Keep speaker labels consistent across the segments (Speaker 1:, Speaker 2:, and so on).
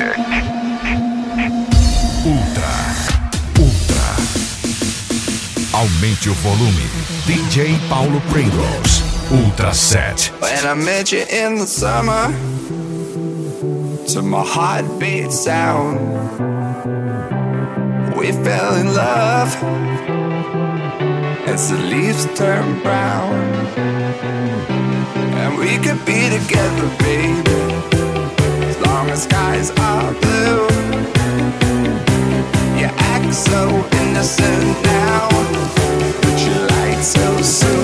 Speaker 1: Ultra, ultra. Aumente o volume. DJ Paulo Pringles. Ultra set.
Speaker 2: When I met you in the summer, to my heartbeat sound, we fell in love. As the leaves turn brown, and we could be together, baby skies are blue. You act so innocent now, but you lied so soon.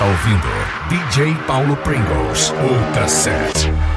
Speaker 3: Está ouvindo DJ Paulo Pringles Ultra Set.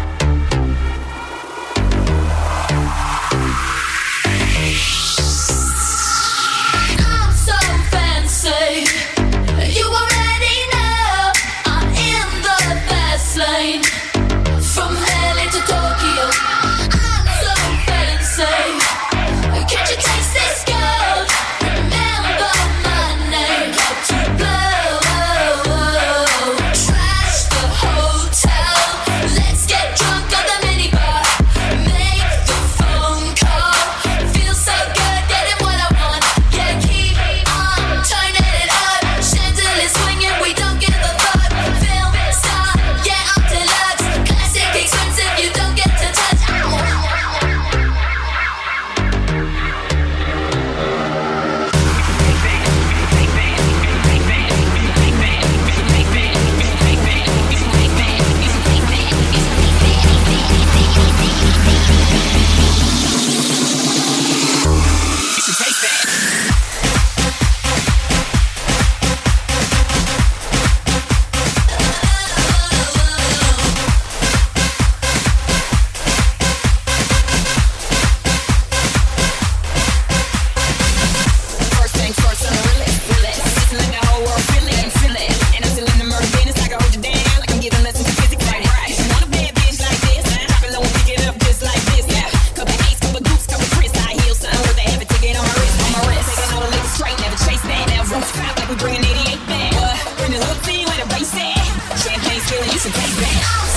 Speaker 4: Baby.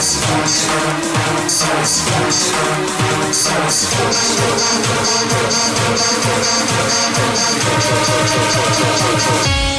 Speaker 4: Thank you.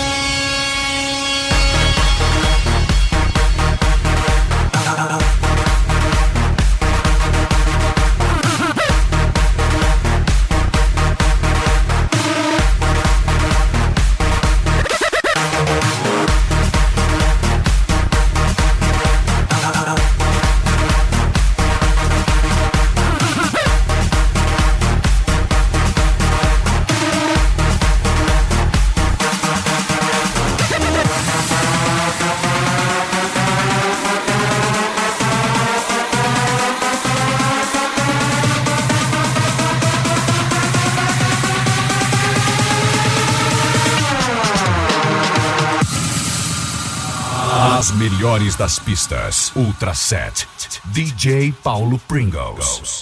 Speaker 3: Das pistas. Ultra Set. DJ Paulo Pringles.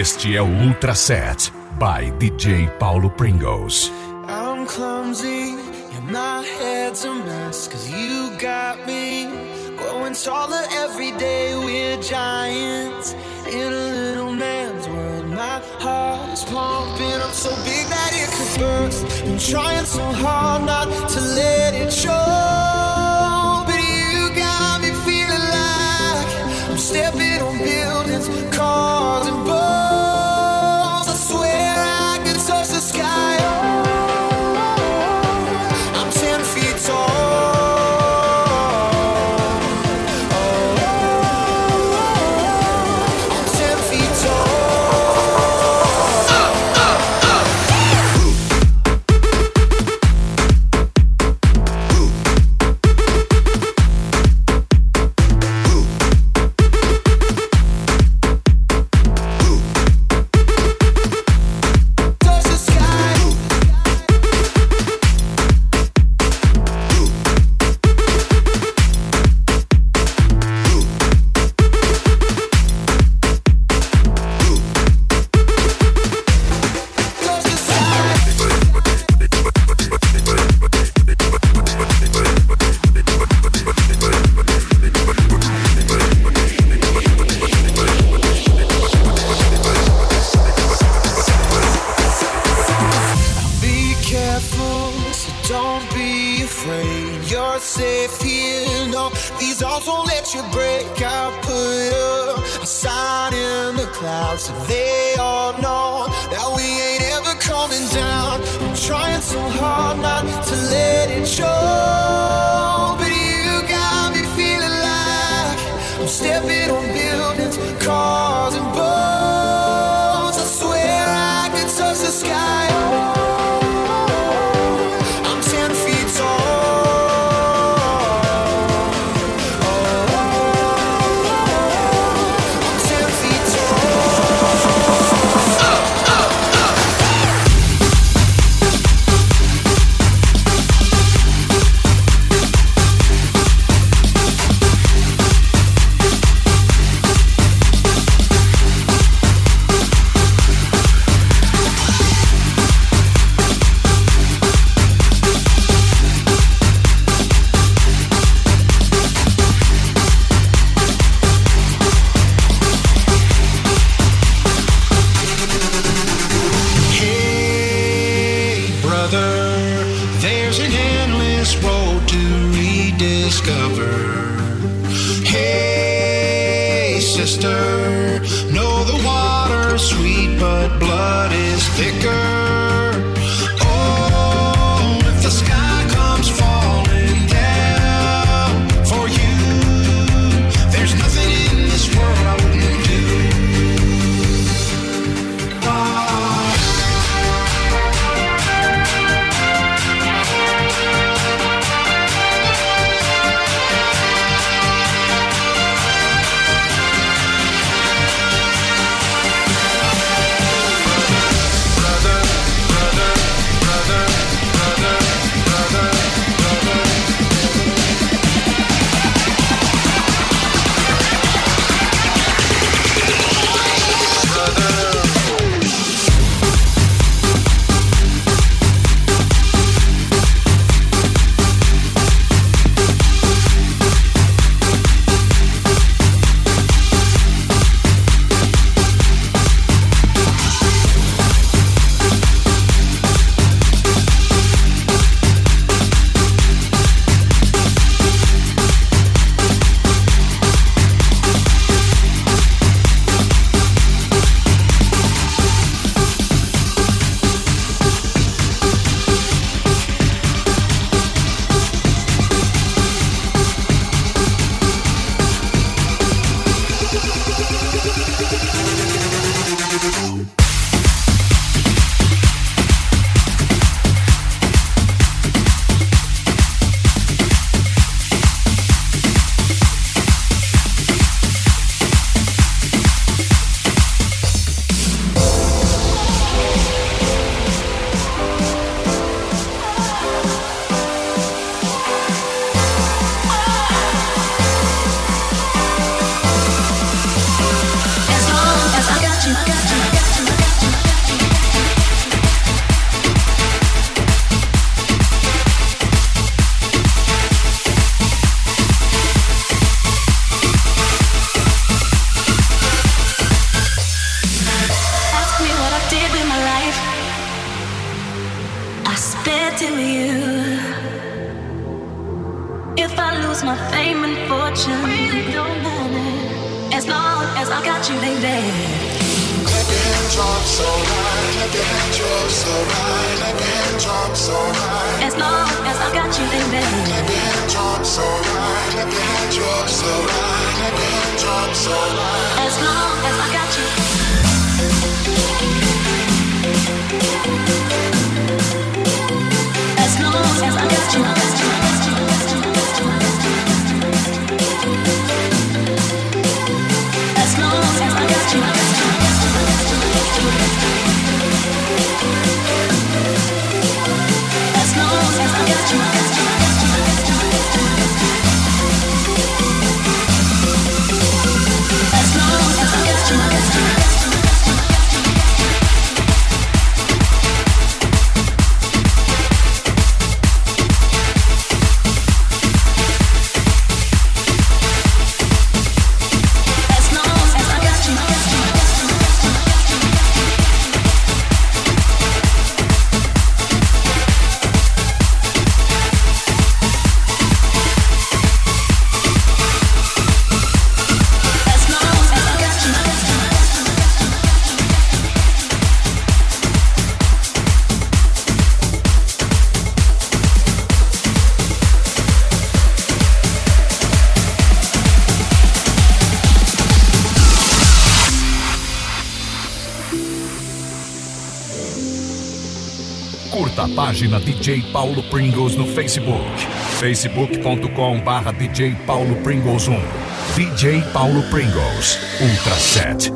Speaker 1: Este é o Ultra Set by DJ Paulo Pringles.
Speaker 5: I'm clumsy and my head's a mess cause you got me growing taller every day. We're giants in a little man's world. My heart is pumping I'm so big that it could burst. I'm trying so hard not to let it show.
Speaker 1: página DJ Paulo Pringles no Facebook. facebook.com barra DJ Paulo Pringles 1. DJ Paulo Pringles, Ultra Set.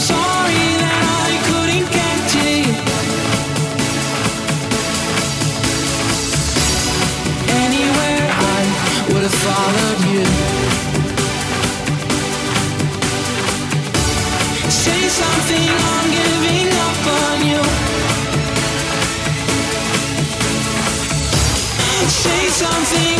Speaker 3: Say
Speaker 6: something,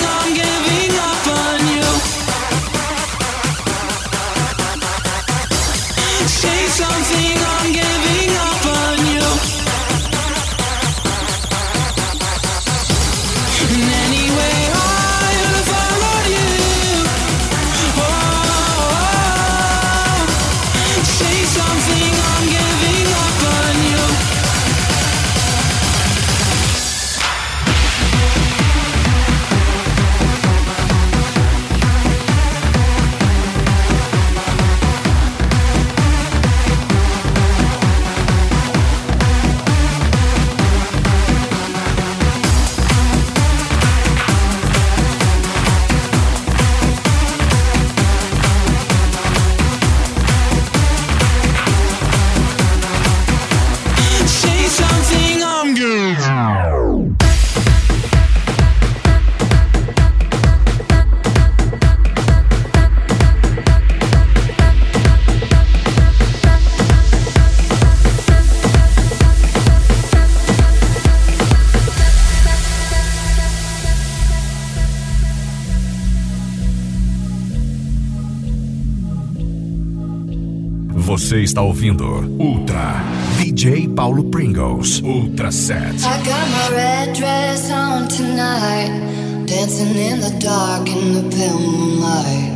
Speaker 3: está ouvindo Ultra DJ Paulo Pringles Ultra Set.
Speaker 1: I got my red dress on tonight, dancing in the dark in the pale moonlight.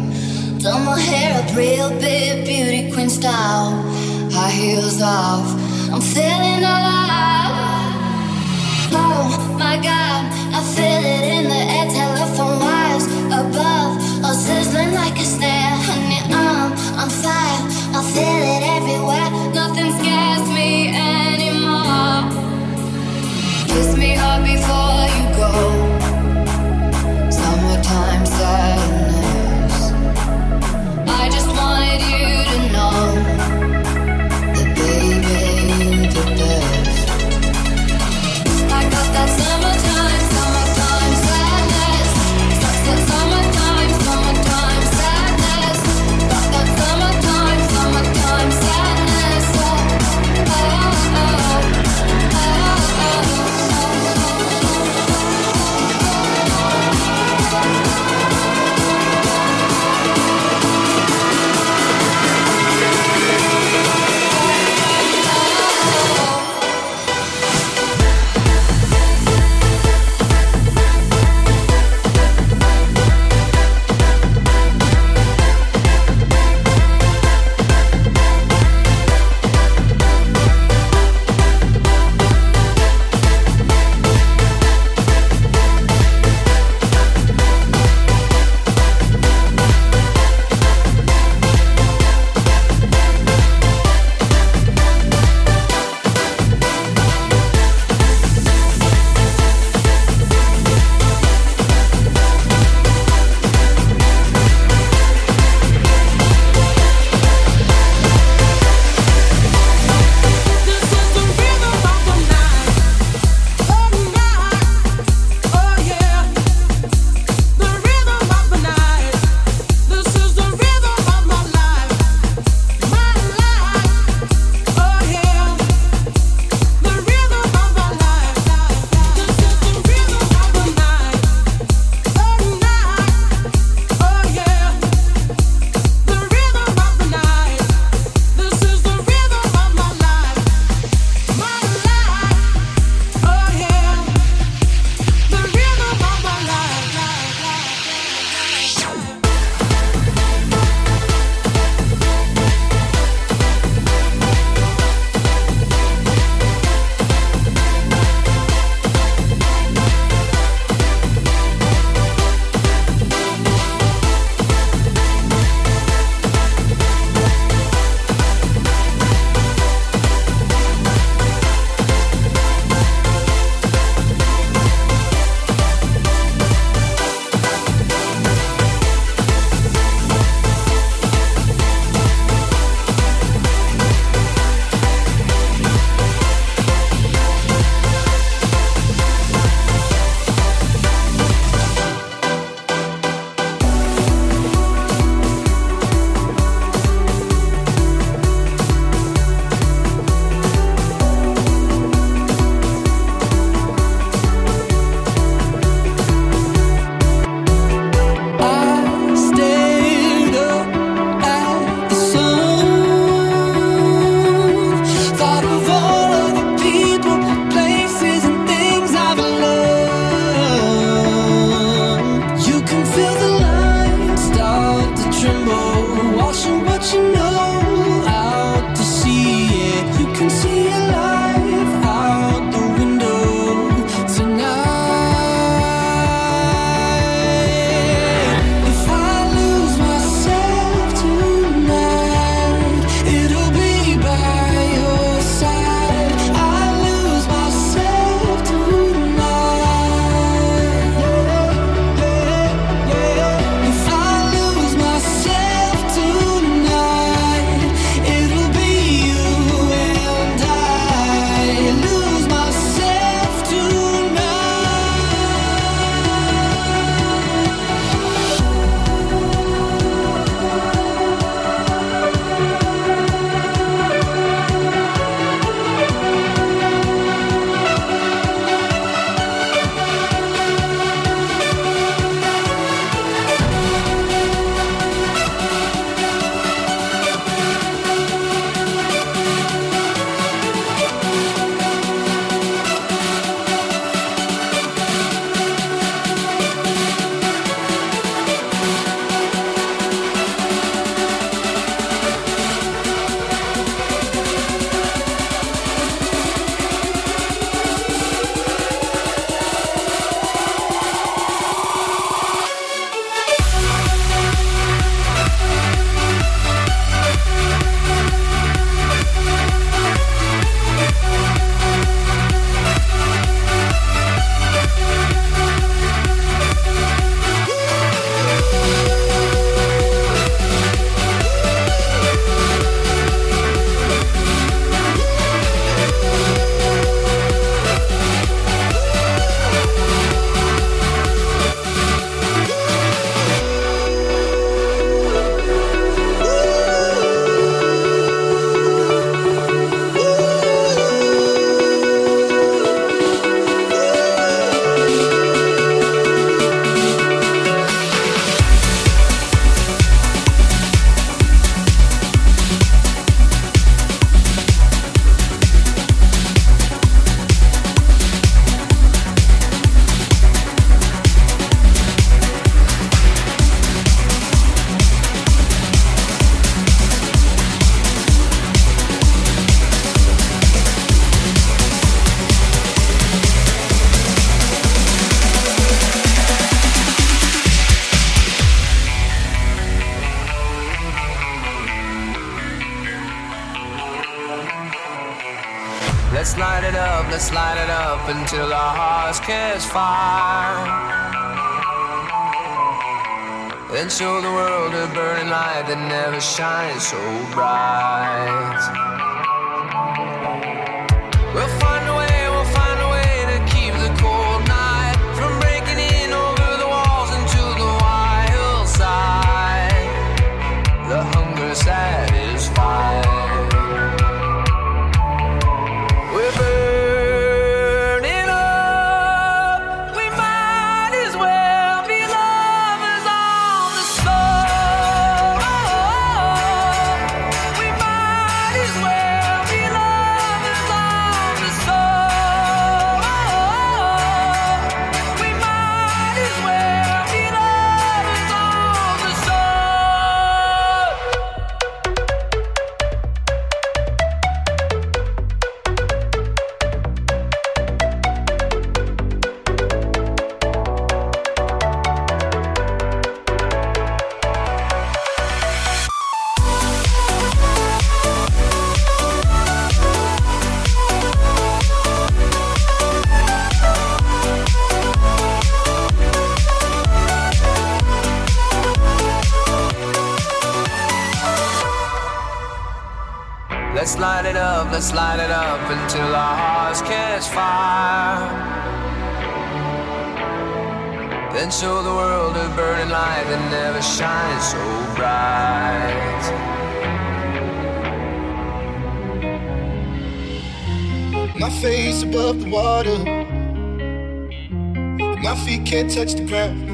Speaker 1: Done my hair up real big, beauty queen style. High heels off, I'm feeling alive. Oh my god, I feel it in the air, telephone wires above, all sizzling like a snare. Honey, I'm on fire, before
Speaker 7: light it up, let's light it up until our hearts catch fire. Then show the world a burning light that never shines so bright.
Speaker 8: My face above the water. My feet can't touch the ground,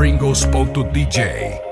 Speaker 3: Paulo Pringles. Acesse paulopringles.dj.